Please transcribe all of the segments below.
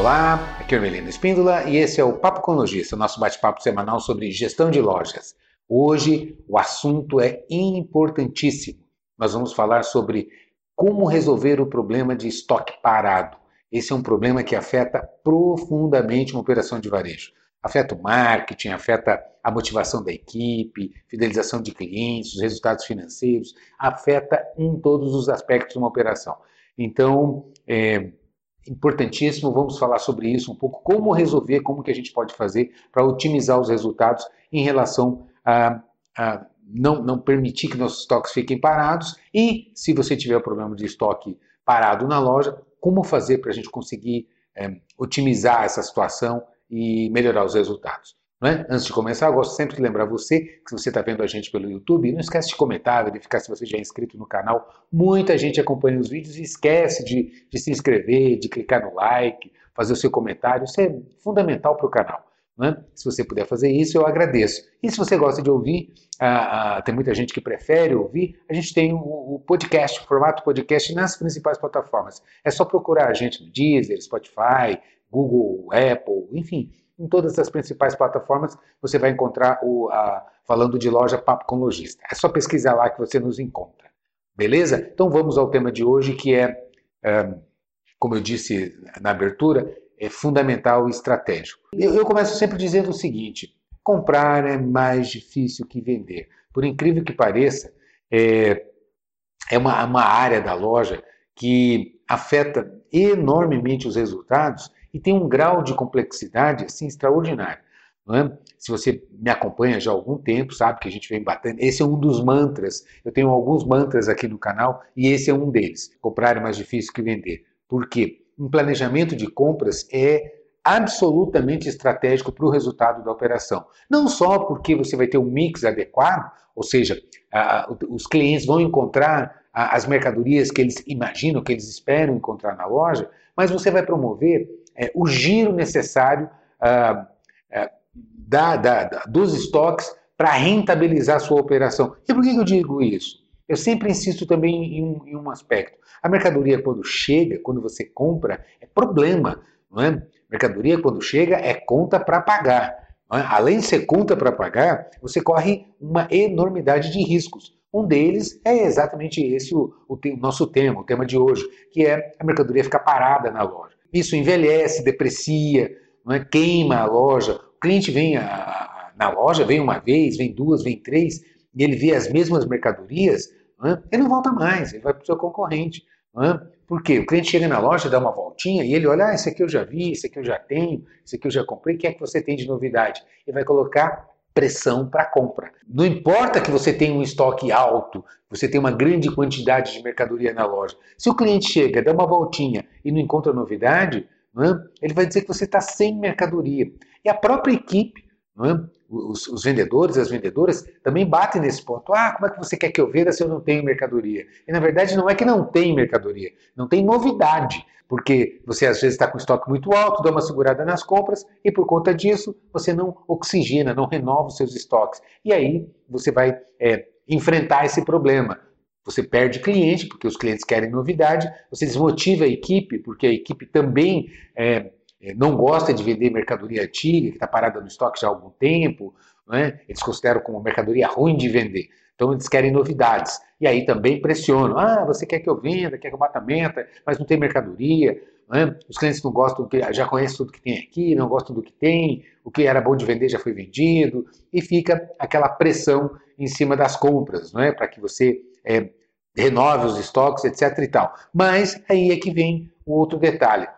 Olá, aqui é o Melino Espíndola e esse é o Papo com Logista, nosso bate-papo semanal sobre gestão de lojas. Hoje o assunto é importantíssimo. Nós vamos falar sobre como resolver o problema de estoque parado. Esse é um problema que afeta profundamente uma operação de varejo. Afeta o marketing, afeta a motivação da equipe, fidelização de clientes, os resultados financeiros, afeta em todos os aspectos de uma operação. Então, é importantíssimo, vamos falar sobre isso um pouco, como resolver, como que a gente pode fazer para otimizar os resultados em relação a, a não, não permitir que nossos estoques fiquem parados e, se você tiver o problema de estoque parado na loja, como fazer para a gente conseguir é, otimizar essa situação e melhorar os resultados. É? Antes de começar, eu gosto sempre de lembrar você que se você está vendo a gente pelo YouTube, não esquece de comentar, verificar se você já é inscrito no canal. Muita gente acompanha os vídeos e esquece de, de se inscrever, de clicar no like, fazer o seu comentário. Isso é fundamental para o canal. Né? Se você puder fazer isso, eu agradeço. E se você gosta de ouvir, ah, ah, tem muita gente que prefere ouvir, a gente tem o, o, podcast, o formato podcast nas principais plataformas. É só procurar a gente no Deezer, Spotify, Google, Apple, enfim, em todas as principais plataformas você vai encontrar o a, falando de loja Papo com Lojista. É só pesquisar lá que você nos encontra. Beleza? Então vamos ao tema de hoje que é, é como eu disse na abertura, é fundamental e estratégico. Eu, eu começo sempre dizendo o seguinte: comprar é mais difícil que vender. Por incrível que pareça, é, é uma, uma área da loja que afeta enormemente os resultados e tem um grau de complexidade assim extraordinário. É? Se você me acompanha já há algum tempo, sabe que a gente vem batendo. Esse é um dos mantras. Eu tenho alguns mantras aqui no canal e esse é um deles. Comprar é mais difícil que vender. Por quê? um planejamento de compras é absolutamente estratégico para o resultado da operação. Não só porque você vai ter um mix adequado, ou seja, os clientes vão encontrar as mercadorias que eles imaginam, que eles esperam encontrar na loja, mas você vai promover é, o giro necessário ah, é, da, da, da, dos estoques para rentabilizar a sua operação. E por que eu digo isso? Eu sempre insisto também em um, em um aspecto. A mercadoria, quando chega, quando você compra, é problema. Não é? Mercadoria, quando chega, é conta para pagar. É? Além de ser conta para pagar, você corre uma enormidade de riscos. Um deles é exatamente esse o, o, o nosso tema, o tema de hoje, que é a mercadoria ficar parada na loja. Isso envelhece, deprecia, não é? queima a loja. O cliente vem a, na loja, vem uma vez, vem duas, vem três, e ele vê as mesmas mercadorias, ele não volta mais, ele vai para o seu concorrente. Por quê? O cliente chega na loja, dá uma voltinha e ele olha, ah, esse aqui eu já vi, esse aqui eu já tenho, esse aqui eu já comprei, o que é que você tem de novidade? E vai colocar pressão para compra. Não importa que você tenha um estoque alto, você tem uma grande quantidade de mercadoria na loja. Se o cliente chega, dá uma voltinha e não encontra novidade, ele vai dizer que você está sem mercadoria. E a própria equipe é? Os, os, vendedores, as vendedoras também batem nesse ponto. Ah, como é que você quer que eu venda se eu não tenho mercadoria? E na verdade não é que não tem mercadoria, não tem novidade. Porque você às vezes está com estoque muito alto, dá uma segurada nas compras e por conta disso você não oxigena, não renova os seus estoques. E aí você vai é, enfrentar esse problema. Você perde cliente, porque os clientes querem novidade, você desmotiva a equipe, porque a equipe também é, não gosta de vender mercadoria antiga, que está parada no estoque já há algum tempo, né? eles consideram como mercadoria ruim de vender. Então eles querem novidades. E aí também pressionam. Ah, você quer que eu venda, quer que eu bata meta, mas não tem mercadoria. Né? Os clientes não gostam, já conhecem tudo que tem aqui, não gostam do que tem, o que era bom de vender já foi vendido, e fica aquela pressão em cima das compras, não é? para que você é, renove os estoques, etc. e tal. Mas aí é que vem o outro detalhe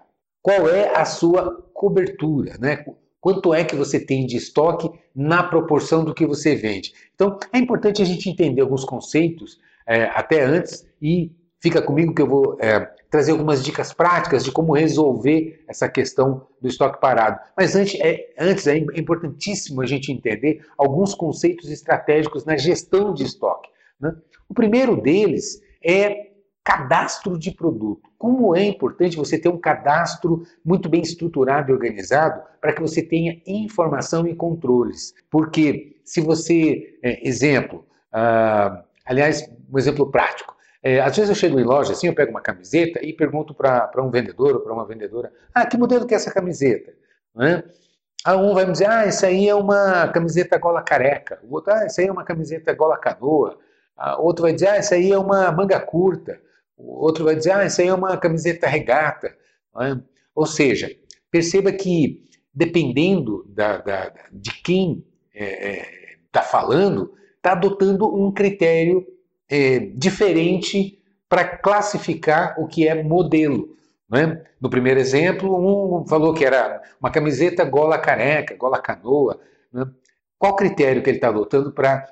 qual é a sua cobertura, né? Quanto é que você tem de estoque na proporção do que você vende? Então, é importante a gente entender alguns conceitos é, até antes e fica comigo que eu vou é, trazer algumas dicas práticas de como resolver essa questão do estoque parado. Mas antes é, antes é importantíssimo a gente entender alguns conceitos estratégicos na gestão de estoque. Né? O primeiro deles é cadastro de produto. Como é importante você ter um cadastro muito bem estruturado e organizado para que você tenha informação e controles. Porque se você, é, exemplo, ah, aliás, um exemplo prático, É, às vezes eu chego em loja assim, eu pego uma camiseta e pergunto para um vendedor ou para uma vendedora: ah, que modelo que é essa camiseta? Né? Aí um vai me dizer: ah, isso aí é uma camiseta gola careca. O outro, ah, isso aí é uma camiseta gola canoa. Ah, outro vai dizer: ah, isso aí é uma manga curta. O outro vai dizer: ah, isso aí é uma camiseta regata. Né? Ou seja, perceba que dependendo da, da de quem está é, é, falando, está adotando um critério é, diferente para classificar o que é modelo. Né? No primeiro exemplo, um falou que era uma camiseta gola careca, gola canoa. Né? Qual critério que ele está adotando para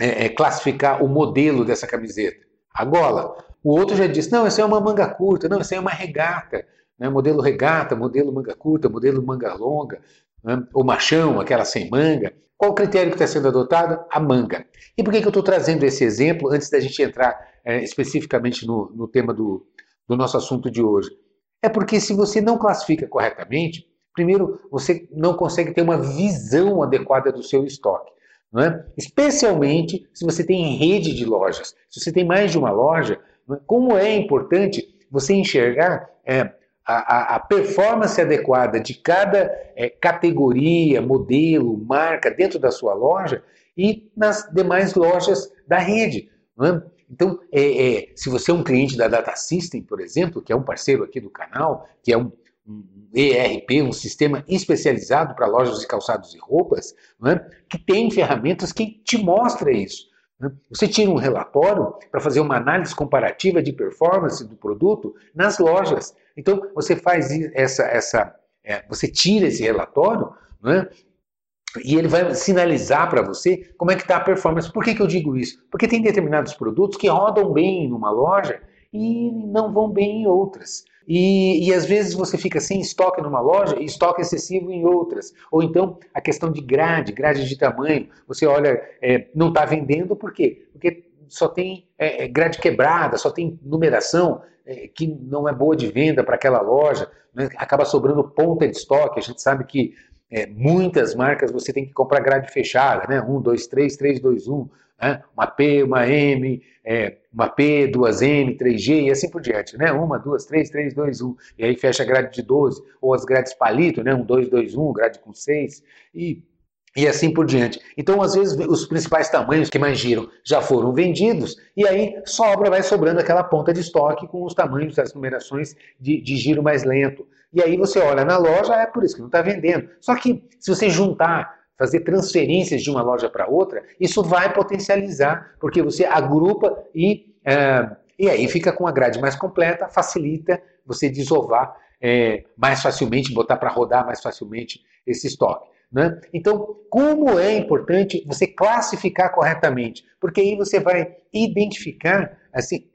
é, é, classificar o modelo dessa camiseta? A gola. O outro já disse, não, essa é uma manga curta, não, essa é uma regata. Né? Modelo regata, modelo manga curta, modelo manga longa, né? o machão, aquela sem manga. Qual o critério que está sendo adotado? A manga. E por que, que eu estou trazendo esse exemplo antes da gente entrar é, especificamente no, no tema do, do nosso assunto de hoje? É porque se você não classifica corretamente, primeiro você não consegue ter uma visão adequada do seu estoque. Não é? Especialmente se você tem rede de lojas. Se você tem mais de uma loja? Como é importante você enxergar é, a, a, performance adequada de cada é, categoria, modelo, marca dentro da sua loja e nas demais lojas da rede. É? Então, é, é, se você é um cliente da Data System, por exemplo, que é um parceiro aqui do canal, que é um, um ERP, um sistema especializado para lojas de calçados e roupas, é? que tem ferramentas que te mostra isso. É? Você tira um relatório para fazer uma análise comparativa de performance do produto nas lojas. Então, você faz essa, essa é, você tira esse relatório, né, e ele vai sinalizar para você como é que está a performance. Por que, que eu digo isso? Porque tem determinados produtos que rodam bem numa loja e não vão bem em outras. E, e, às vezes você fica sem estoque numa loja e estoque excessivo em outras. Ou então a questão de grade, grade de tamanho. Você olha, é, não está vendendo por quê? Porque só tem é, é, grade quebrada, só tem numeração é, que não é boa de venda para aquela loja, né? acaba sobrando ponta de estoque. A gente sabe que é, muitas marcas você tem que comprar grade fechada, né? 1, 2, 3, 3, 2, 1, né? uma P, uma M, é, uma P, duas M, 3G e assim por diante, né? Uma, duas, três, três, dois, um. E aí fecha a grade de 12, ou as grades palito, né? 1, 2, 2, 1, grade com 6, e e assim por diante. Então, às vezes, os principais tamanhos que mais giram já foram vendidos, e aí sobra, vai sobrando aquela ponta de estoque com os tamanhos das numerações de, de giro mais lento. E aí você olha na loja, é por isso que não está vendendo. Só que se você juntar, fazer transferências de uma loja para outra, isso vai potencializar, porque você agrupa e, é, e aí fica com a grade mais completa, facilita você desovar é, mais facilmente, botar para rodar mais facilmente esse estoque. Né? Então, como é importante você classificar corretamente? Porque aí você vai identificar assim,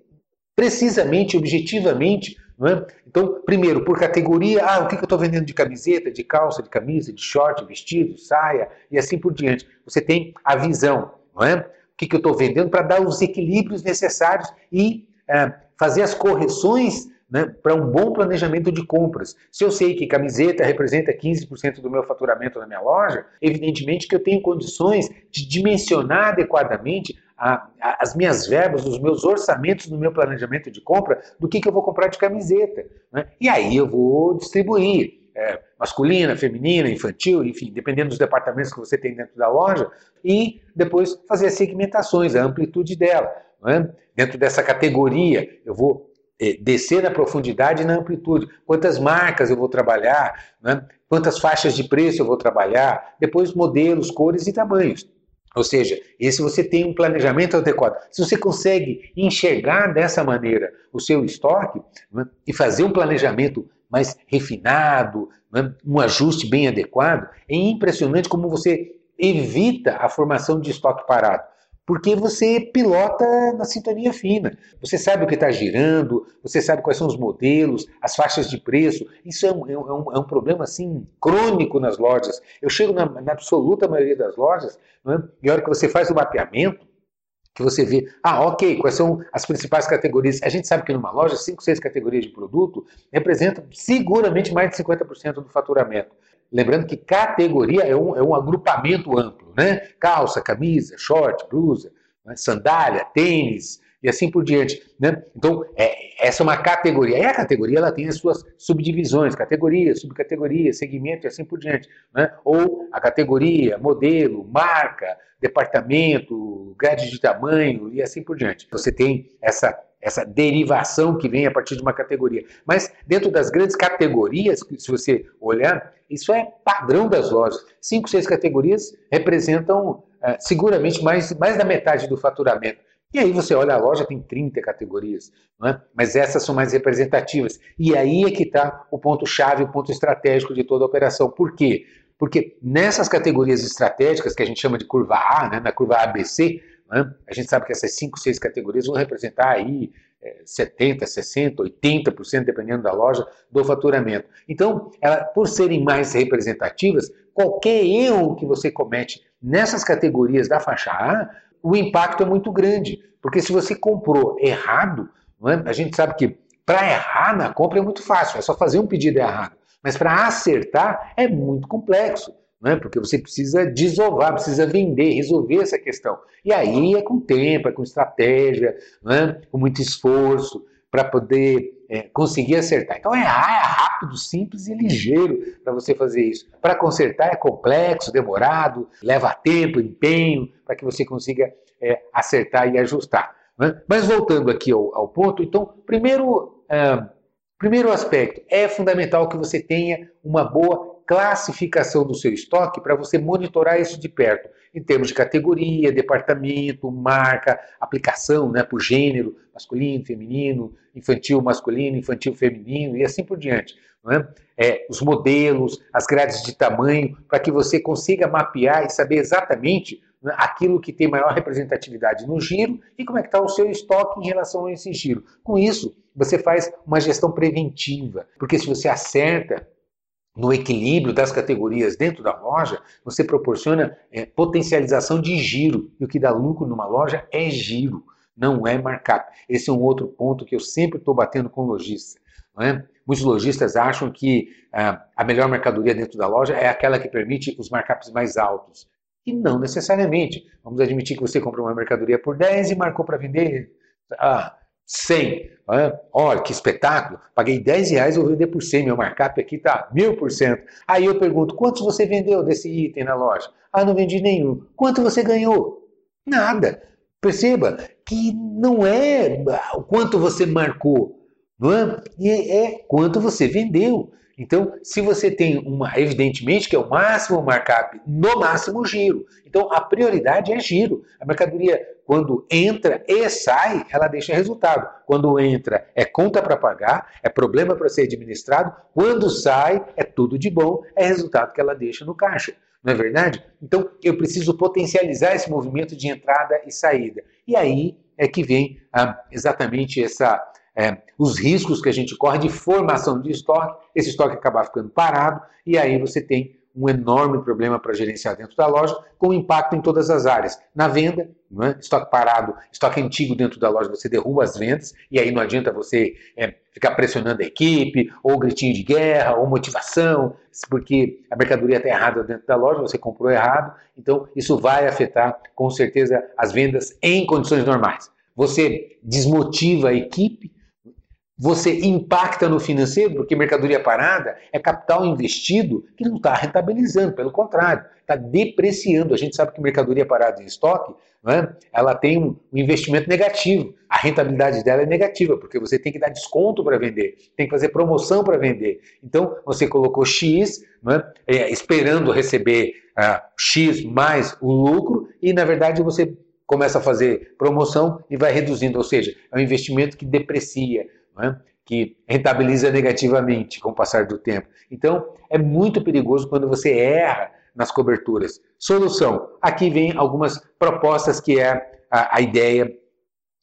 precisamente, objetivamente. É? Então, primeiro, por categoria, ah, o que, que eu estou vendendo de camiseta, de calça, de camisa, de short, vestido, saia e assim por diante. Você tem a visão, não é? O que, que eu estou vendendo para dar os equilíbrios necessários e é, fazer as correções né, para um bom planejamento de compras. Se eu sei que camiseta representa 15% do meu faturamento na minha loja, evidentemente que eu tenho condições de dimensionar adequadamente a, a, as minhas verbas, os meus orçamentos no meu planejamento de compra do que, que eu vou comprar de camiseta. Né? E aí eu vou distribuir. É, masculina, feminina, infantil, enfim, dependendo dos departamentos que você tem dentro da loja, e depois fazer as segmentações, a amplitude dela. É? Dentro dessa categoria, eu vou é, descer na profundidade e na amplitude. Quantas marcas eu vou trabalhar, né? quantas faixas de preço eu vou trabalhar, depois modelos, cores e tamanhos. Ou seja, esse você tem um planejamento adequado. Se você consegue enxergar dessa maneira o seu estoque né? e fazer um planejamento mais refinado, né? um ajuste bem adequado, é impressionante como você evita a formação de estoque parado porque você pilota na sintonia fina. Você sabe o que está girando, você sabe quais são os modelos, as faixas de preço. Isso é um, é um, é um problema assim crônico nas lojas. Eu chego na, na absoluta maioria das lojas, né, e a hora que você faz o mapeamento, que você vê, ah, ok, quais são as principais categorias? A gente sabe que numa loja, 5, 6 categorias de produto representam seguramente mais de 50% do faturamento. Lembrando que categoria é um, é um agrupamento amplo, né? Calça, camisa, short, blusa, né? sandália, tênis, e assim por diante. Né? Então, é, essa é uma categoria. E a categoria ela tem as suas subdivisões, categoria, subcategoria, segmento e assim por diante. Né? Ou a categoria, modelo, marca, departamento, grade de tamanho e assim por diante. Você tem essa essa derivação que vem a partir de uma categoria. Mas dentro das grandes categorias, se você olhar, isso é padrão das lojas. Cinco, seis categorias representam é, seguramente mais, mais da metade do faturamento. E aí você olha a loja, tem 30 categorias, é? mas essas são mais representativas. E aí é que está o ponto-chave, o ponto estratégico de toda a operação. Por quê? Porque nessas categorias estratégicas, que a gente chama de curva A, né, na curva ABC, né, a gente sabe que essas 5, 6 categorias vão representar aí é, 70, 60, 80%, dependendo da loja, do faturamento. Então, ela, por serem mais representativas, qualquer erro que você comete nessas categorias da faixa A, o impacto é muito grande. Porque se você comprou errado, é? a gente sabe que para errar na compra é muito fácil, é só fazer um pedido errado. Mas para acertar é muito complexo, né? porque você precisa desovar, precisa vender, resolver essa questão. E aí é com tempo, é com estratégia, né? com muito esforço para poder é, conseguir acertar. Então errar é rápido, simples e ligeiro para você fazer isso. Para consertar é complexo, demorado, leva tempo, empenho, para que você consiga é, acertar e ajustar. Né? Mas voltando aqui ao, ao ponto, então, primeiro, é, primeiro aspecto, é fundamental que você tenha uma boa classificação do seu estoque para você monitorar isso de perto em termos de categoria, departamento, marca, aplicação né, por gênero, masculino, feminino, infantil, masculino, infantil, feminino e assim por diante. Né? É, os modelos, as grades de tamanho, para que você consiga mapear e saber exatamente né, aquilo que tem maior representatividade no giro e como é que está o seu estoque em relação a esse giro. Com isso, você faz uma gestão preventiva, porque se você acerta no equilíbrio das categorias dentro da loja, você proporciona é, potencialização de giro. E o que dá lucro numa loja é giro, não é markup. Esse é um outro ponto que eu sempre estou batendo com lojista. É? Muitos lojistas acham que ah, a melhor mercadoria dentro da loja é aquela que permite os markups mais altos. E não necessariamente. Vamos admitir que você comprou uma mercadoria por 10 e marcou para vender ah, 100. Olha, que espetáculo. Paguei 10 reais, vou vender por 100. Meu markup aqui está 1000%. Aí eu pergunto, quantos você vendeu desse item na loja? Ah, não vendi nenhum. Quanto você ganhou? Nada. Perceba que não é o quanto você marcou, não é? é quanto você vendeu. Então, se você tem uma, evidentemente que é o máximo markup, no máximo giro. Então, a prioridade é giro. A mercadoria, quando entra e sai, ela deixa resultado. Quando entra, é conta para pagar, é problema para ser administrado. Quando sai, é tudo de bom, é resultado que ela deixa no caixa. Não é verdade? Então, eu preciso potencializar esse movimento de entrada e saída. E aí é que vem ah, exatamente essa é, os riscos que a gente corre de formação de estoque, esse estoque acabar ficando parado, e aí você tem um enorme problema para gerenciar dentro da loja, com impacto em todas as áreas. Na venda, é? estoque parado, estoque antigo dentro da loja, você derruba as vendas, e aí não adianta você é, ficar pressionando a equipe, ou gritinho de guerra, ou motivação, porque a mercadoria está errada dentro da loja, você comprou errado, então isso vai afetar com certeza as vendas em condições normais. Você desmotiva a equipe, você impacta no financeiro, porque mercadoria parada é capital investido que não está rentabilizando, pelo contrário, está depreciando. A gente sabe que mercadoria parada em estoque, né, ela tem um investimento negativo. A rentabilidade dela é negativa, porque você tem que dar desconto para vender, tem que fazer promoção para vender. Então, você colocou X, né, é, esperando receber uh, X mais o lucro, e na verdade você começa a fazer promoção e vai reduzindo, ou seja, é um investimento que deprecia né? que rentabiliza negativamente com o passar do tempo. Então, é muito perigoso quando você erra nas coberturas. Solução: aqui vem algumas propostas que é a, a ideia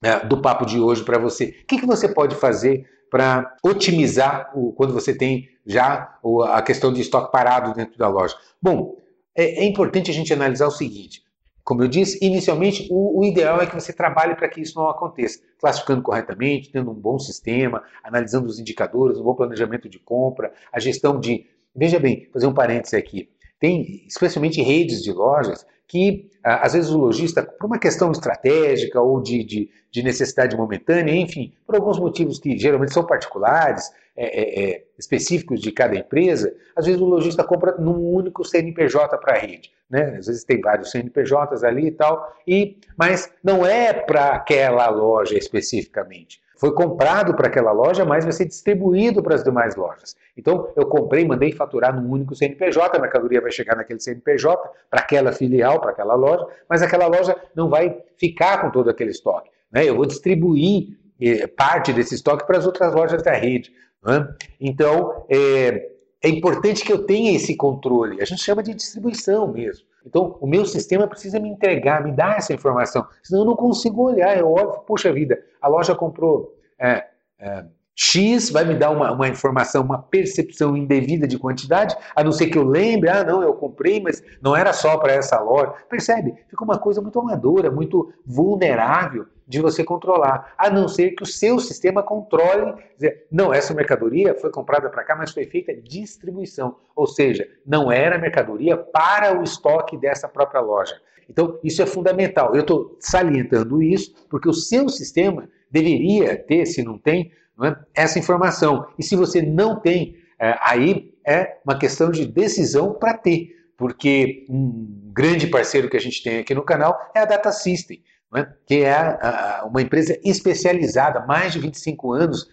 né, do papo de hoje para você. O que, que você pode fazer para otimizar o, quando você tem já o, a questão de estoque parado dentro da loja? Bom, é, é importante a gente analisar o seguinte: como eu disse, inicialmente o, o ideal é que você trabalhe para que isso não aconteça, classificando corretamente, tendo um bom sistema, analisando os indicadores, um bom planejamento de compra, a gestão de. Veja bem, fazer um parêntese aqui. Tem especialmente redes de lojas que, às vezes, o lojista, por uma questão estratégica ou de, de, de necessidade momentânea, enfim, por alguns motivos que geralmente são particulares, é, é, é, específicos de cada empresa, às vezes o lojista compra num único CNPJ para a rede. Né? Às vezes tem vários CNPJs ali e tal, e, mas não é para aquela loja especificamente. Foi comprado para aquela loja, mas vai ser distribuído para as demais lojas. Então, eu comprei, mandei faturar num único CNPJ, a mercadoria vai chegar naquele CNPJ, para aquela filial, para aquela loja, mas aquela loja não vai ficar com todo aquele estoque. Né? Eu vou distribuir eh, parte desse estoque para as outras lojas da rede. Né? Então, é, é importante que eu tenha esse controle. A gente chama de distribuição mesmo. Então, o meu sistema precisa me entregar, me dar essa informação. Senão eu não consigo olhar. Eu olho, puxa vida, a loja comprou é, é, X, vai me dar uma, uma, informação, uma percepção indevida de quantidade, a não ser que eu lembre, ah, não, eu comprei, mas não era só para essa loja. Percebe? Fica uma coisa muito amadora, muito vulnerável de você controlar, a não ser que o seu sistema controle, dizer, não, essa mercadoria foi comprada para cá, mas foi feita distribuição, ou seja, não era mercadoria para o estoque dessa própria loja. Então, isso é fundamental. Eu estou salientando isso porque o seu sistema deveria ter, se não tem, é, essa informação. E se você não tem, é, aí é uma questão de decisão para ter, porque um grande parceiro que a gente tem aqui no canal é a Data System né, que é a, uma empresa especializada, mais de 25 anos,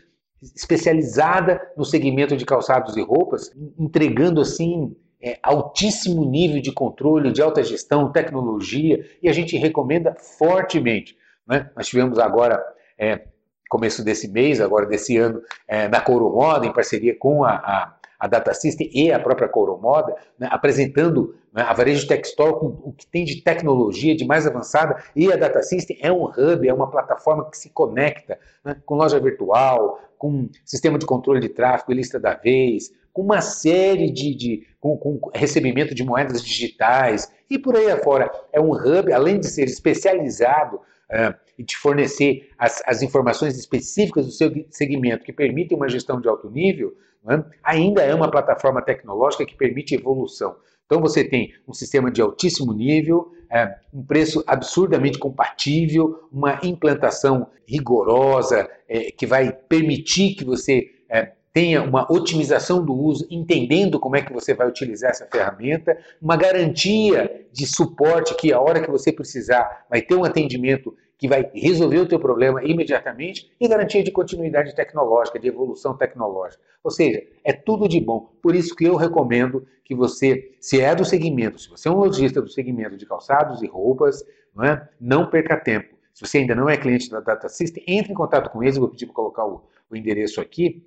especializada no segmento de calçados e roupas, entregando assim é, altíssimo nível de controle, de alta gestão, tecnologia, e a gente recomenda fortemente. Né? Nós tivemos agora, é, começo desse mês, agora desse ano, é, na Couro Moda, em parceria com a, a a Data System e a própria Coromoda, né, apresentando né, a Varejo Store com o que tem de tecnologia de mais avançada, e a Data System é um hub, é uma plataforma que se conecta né, com loja virtual, com sistema de controle de tráfego, lista da vez, com uma série de, de com, com, recebimento de moedas digitais e por aí afora. É um hub, além de ser especializado uh, e te fornecer as, as informações específicas do seu segmento que permitem uma gestão de alto nível, né? ainda é uma plataforma tecnológica que permite evolução. Então você tem um sistema de altíssimo nível, é, um preço absurdamente compatível, uma implantação rigorosa é, que vai permitir que você é, tenha uma otimização do uso, entendendo como é que você vai utilizar essa ferramenta, uma garantia de suporte que a hora que você precisar vai ter um atendimento que vai resolver o teu problema imediatamente e garantia de continuidade tecnológica, de evolução tecnológica. Ou seja, é tudo de bom. Por isso que eu recomendo que você, se é do segmento, se você é um lojista do segmento de calçados e roupas, não, é? não perca tempo. Se você ainda não é cliente da Data System, entre em contato com eles, eu vou pedir para colocar o, o endereço aqui,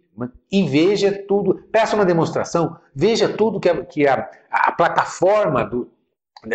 e veja tudo, peça uma demonstração, veja tudo que a, que a, a plataforma do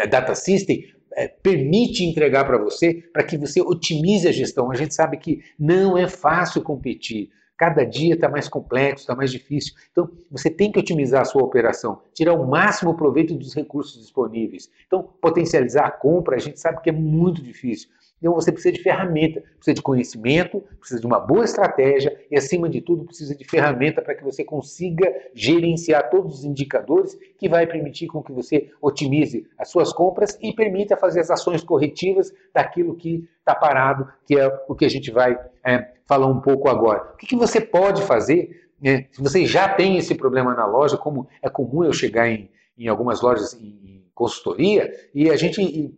Data System é, permite entregar para você, para que você otimize a gestão. A gente sabe que não é fácil competir. Cada dia está mais complexo, está mais difícil. Então, você tem que otimizar a sua operação, tirar o máximo proveito dos recursos disponíveis. Então, potencializar a compra, a gente sabe que é muito difícil. Então você precisa de ferramenta, precisa de conhecimento, precisa de uma boa estratégia e, acima de tudo, precisa de ferramenta para que você consiga gerenciar todos os indicadores que vai permitir com que você otimize as suas compras e permita fazer as ações corretivas daquilo que está parado, que é o que a gente vai é, falar um pouco agora. O que, que você pode fazer né, se você já tem esse problema na loja, como é comum eu chegar em, em algumas lojas em, em consultoria, e a gente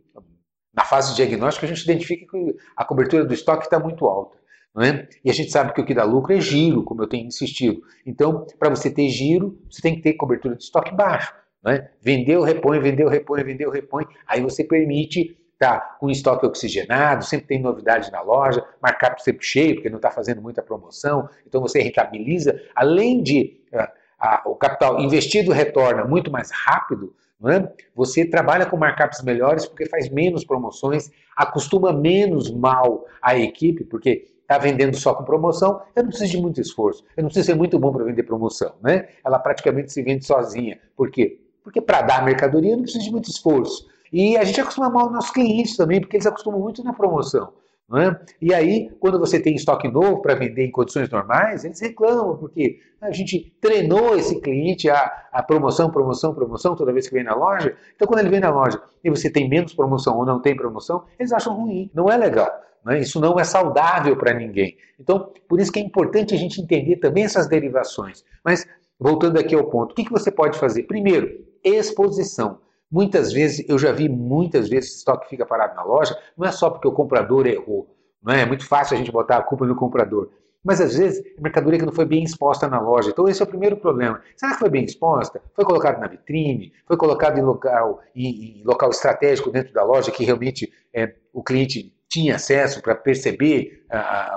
na fase de diagnóstico, a gente identifica que a cobertura do estoque está muito alta. É? E a gente sabe que o que dá lucro é giro, como eu tenho insistido. Então, para você ter giro, você tem que ter cobertura de estoque baixo. É? Vendeu, repõe, vendeu, repõe, vendeu, repõe. Aí você permite tá com estoque oxigenado, sempre tem novidade na loja, markup sempre cheio, porque não está fazendo muita promoção, então você rentabiliza, além de uh, a, o capital investido retorna muito mais rápido, é? Você trabalha com markups melhores porque faz menos promoções, acostuma menos mal a equipe, porque está vendendo só com promoção, eu não preciso de muito esforço, eu não preciso ser muito bom para vender promoção. Né? Ela praticamente se vende sozinha. Por quê? Porque para dar mercadoria eu não preciso de muito esforço. E a gente acostuma mal os nossos clientes também, porque eles acostumam muito na promoção. É? E aí, quando você tem estoque novo para vender em condições normais, eles reclamam, porque a gente treinou esse cliente a, a, promoção, promoção, promoção toda vez que vem na loja. Então, quando ele vem na loja e você tem menos promoção ou não tem promoção, eles acham ruim, não é legal. Né? Isso não é saudável para ninguém. Então, por isso que é importante a gente entender também essas derivações. Mas, voltando aqui ao ponto, o que, que você pode fazer? Primeiro, exposição. Muitas vezes, eu já vi muitas vezes o estoque fica parado na loja, não é só porque o comprador errou. Não é? é muito fácil a gente botar a culpa no comprador. Mas às vezes é mercadoria que não foi bem exposta na loja. Então esse é o primeiro problema. Será que foi bem exposta? Foi colocado na vitrine? Foi colocado em local, em, em local estratégico dentro da loja que realmente é, o cliente tinha acesso para perceber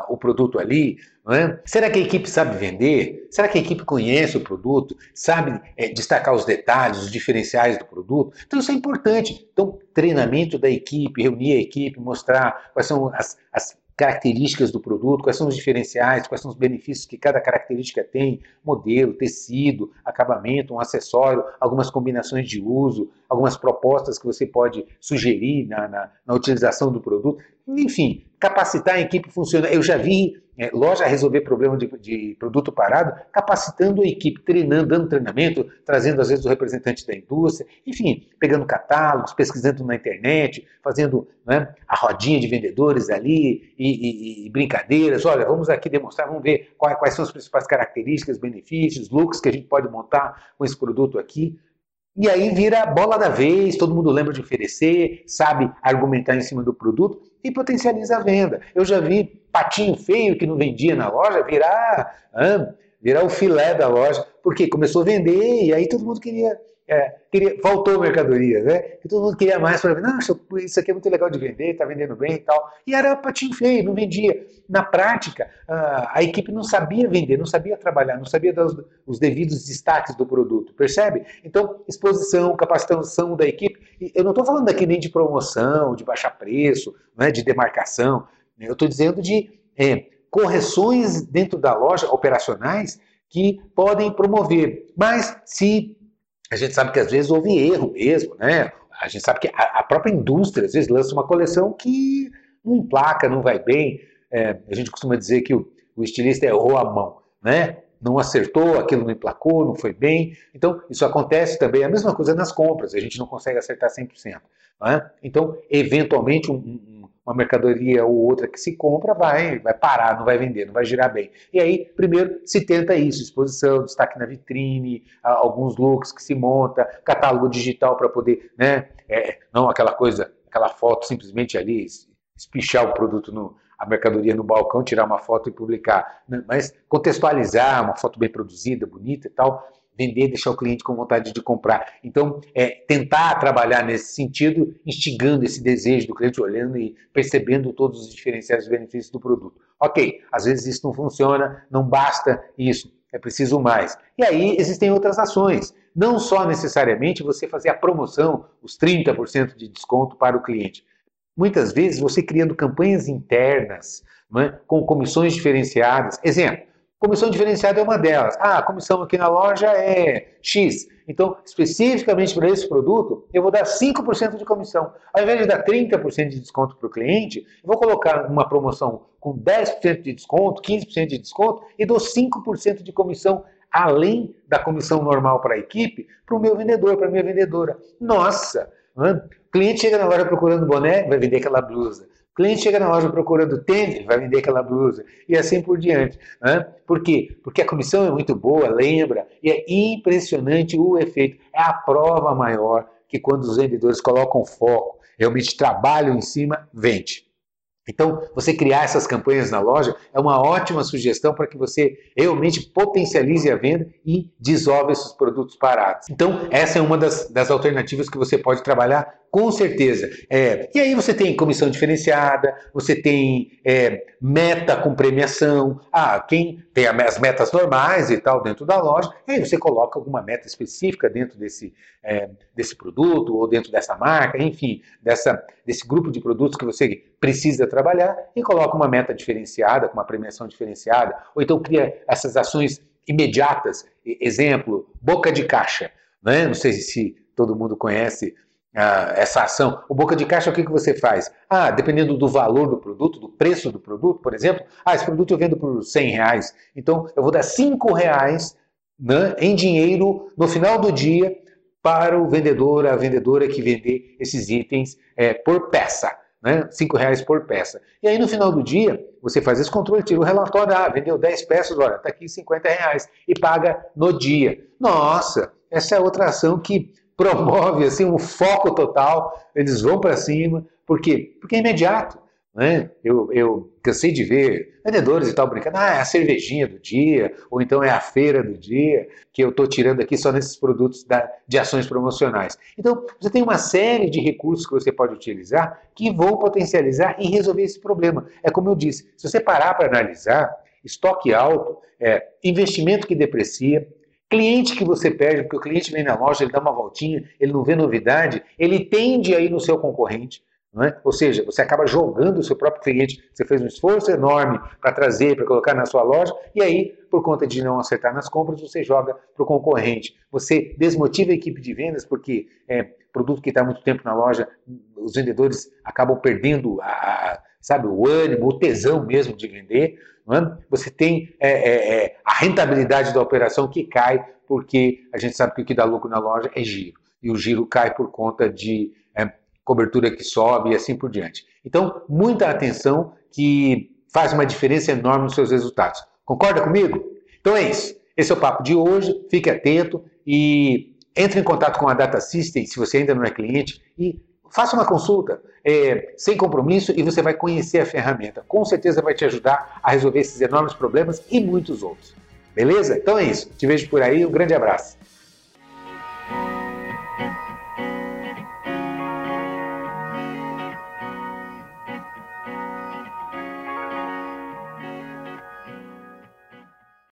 o produto ali? É? Será que a equipe sabe vender? Será que a equipe conhece o produto? Sabe é, destacar os detalhes, os diferenciais do produto? Então isso é importante. Então, treinamento da equipe, reunir a equipe, mostrar quais são as, as características do produto, quais são os diferenciais, quais são os benefícios que cada característica tem, modelo, tecido, acabamento, um acessório, algumas combinações de uso, algumas propostas que você pode sugerir na, na, na utilização do produto. Enfim, capacitar a equipe funcionar. Eu já vi é, loja resolver problema de, de, produto parado, capacitando a equipe, treinando, dando treinamento, trazendo às vezes o representante da indústria, enfim, pegando catálogos, pesquisando na internet, fazendo né, a rodinha de vendedores ali e, e, e, brincadeiras. Olha, vamos aqui demonstrar, vamos ver quais, quais são as principais características, benefícios, looks que a gente pode montar com esse produto aqui. E aí vira bola da vez, todo mundo lembra de oferecer, sabe argumentar em cima do produto e potencializa a venda. Eu já vi patinho feio que não vendia na loja virar, ah, virar o filé da loja, porque começou a vender e aí todo mundo queria é, queria, faltou mercadoria, né? E todo mundo queria mais para. Não, isso aqui é muito legal de vender, está vendendo bem e tal. E era patinho feio, não vendia. Na prática, a, equipe não sabia vender, não sabia trabalhar, não sabia dar os, os, devidos destaques do produto, percebe? Então, exposição, capacitação da equipe. Eu não estou falando aqui nem de promoção, de baixar preço, né, de demarcação. Eu estou dizendo de é, correções dentro da loja, operacionais, que podem promover. Mas se a gente sabe que às vezes houve erro mesmo, né? A gente sabe que a, própria indústria às vezes lança uma coleção que não emplaca, não vai bem. É, a gente costuma dizer que o, o estilista errou a mão, né? Não acertou, aquilo não emplacou, não foi bem. Então, isso acontece também, a mesma coisa nas compras, a gente não consegue acertar 100%. Né? Então, eventualmente, um uma mercadoria ou outra que se compra vai, vai parar, não vai vender, não vai girar bem. E aí, primeiro, se tenta isso, exposição, destaque na vitrine, alguns looks que se monta, catálogo digital para poder, né, é, não aquela coisa, aquela foto simplesmente ali, espichar o produto no, a mercadoria no balcão, tirar uma foto e publicar, né? mas contextualizar, uma foto bem produzida, bonita e tal, vender, deixar o cliente com vontade de comprar. Então, é, tentar trabalhar nesse sentido, instigando esse desejo do cliente, olhando e percebendo todos os diferenciais e benefícios do produto. Ok, às vezes isso não funciona, não basta isso, é preciso mais. E aí existem outras ações. Não só necessariamente você fazer a promoção, os 30% de desconto para o cliente. Muitas vezes você criando campanhas internas, é? com comissões diferenciadas. Exemplo, Comissão diferenciada é uma delas. Ah, a comissão aqui na loja é X. Então, especificamente para esse produto, eu vou dar 5% de comissão. Ao invés de dar 30% de desconto para o cliente, eu vou colocar uma promoção com 10% de desconto, 15% de desconto e dou 5% de comissão além da comissão normal para a equipe, para o meu vendedor, para a minha vendedora. Nossa! O cliente chega na loja procurando boné, vai vender aquela blusa cliente chega na loja procurando tênis, vai vender aquela blusa, e assim por diante. Né? Por quê? Porque a comissão é muito boa, lembra, e é impressionante o efeito. É a prova maior que quando os vendedores colocam foco, realmente trabalham em cima, vende. Então, você criar essas campanhas na loja é uma ótima sugestão para que você realmente potencialize a venda e dissolve esses produtos parados. Então, essa é uma das, das alternativas que você pode trabalhar com certeza. É, e aí você tem comissão diferenciada, você tem é, meta com premiação. Ah, quem tem as metas normais e tal dentro da loja, aí você coloca alguma meta específica dentro desse, é, desse produto ou dentro dessa marca, enfim, dessa, desse grupo de produtos que você precisa trabalhar e coloca uma meta diferenciada, com uma premiação diferenciada, ou então cria essas ações imediatas. Exemplo, boca de caixa. Né? Não sei se todo mundo conhece ah, essa ação. O boca de caixa, o que, que você faz? Ah, dependendo do valor do produto, do preço do produto, por exemplo, ah, esse produto eu vendo por 100 reais, então eu vou dar 5 reais né, em dinheiro no final do dia para o vendedor, a vendedora que vender esses itens é, por peça. Né? 5 reais por peça. E aí no final do dia, você faz esse controle, tira o relatório, ah, vendeu 10 peças, olha, está aqui 50 reais, e paga no dia. Nossa, essa é outra ação que promove assim um foco total, eles vão para cima, por quê? Porque é imediato. Né? Eu, eu cansei de ver vendedores e tal brincando, ah, é a cervejinha do dia, ou então é a feira do dia, que eu estou tirando aqui só nesses produtos da, de ações promocionais. Então, você tem uma série de recursos que você pode utilizar que vão potencializar e resolver esse problema. É como eu disse, se você parar para analisar, estoque alto, é, investimento que deprecia, Cliente que você perde, porque o cliente vem na loja, ele dá uma voltinha, ele não vê novidade, ele tende a ir no seu concorrente. É? Ou seja, você acaba jogando o seu próprio cliente, você fez um esforço enorme para trazer, para colocar na sua loja, e aí, por conta de não acertar nas compras, você joga para o concorrente. Você desmotiva a equipe de vendas, porque é, produto que está muito tempo na loja, os vendedores acabam perdendo a, sabe, o ânimo, o tesão mesmo de vender. É? Você tem é, é, é, a rentabilidade da operação que cai, porque a gente sabe que o que dá lucro na loja é giro. E o giro cai por conta de é, cobertura que sobe e assim por diante. Então, muita atenção que faz uma diferença enorme nos seus resultados. Concorda comigo? Então é isso. Esse é o papo de hoje. Fique atento e entre em contato com a Data System se você ainda não é cliente e Faça uma consulta é, sem compromisso e você vai conhecer a ferramenta. Com certeza vai te ajudar a resolver esses enormes problemas e muitos outros. Beleza? Então é isso. Te vejo por aí. Um grande abraço.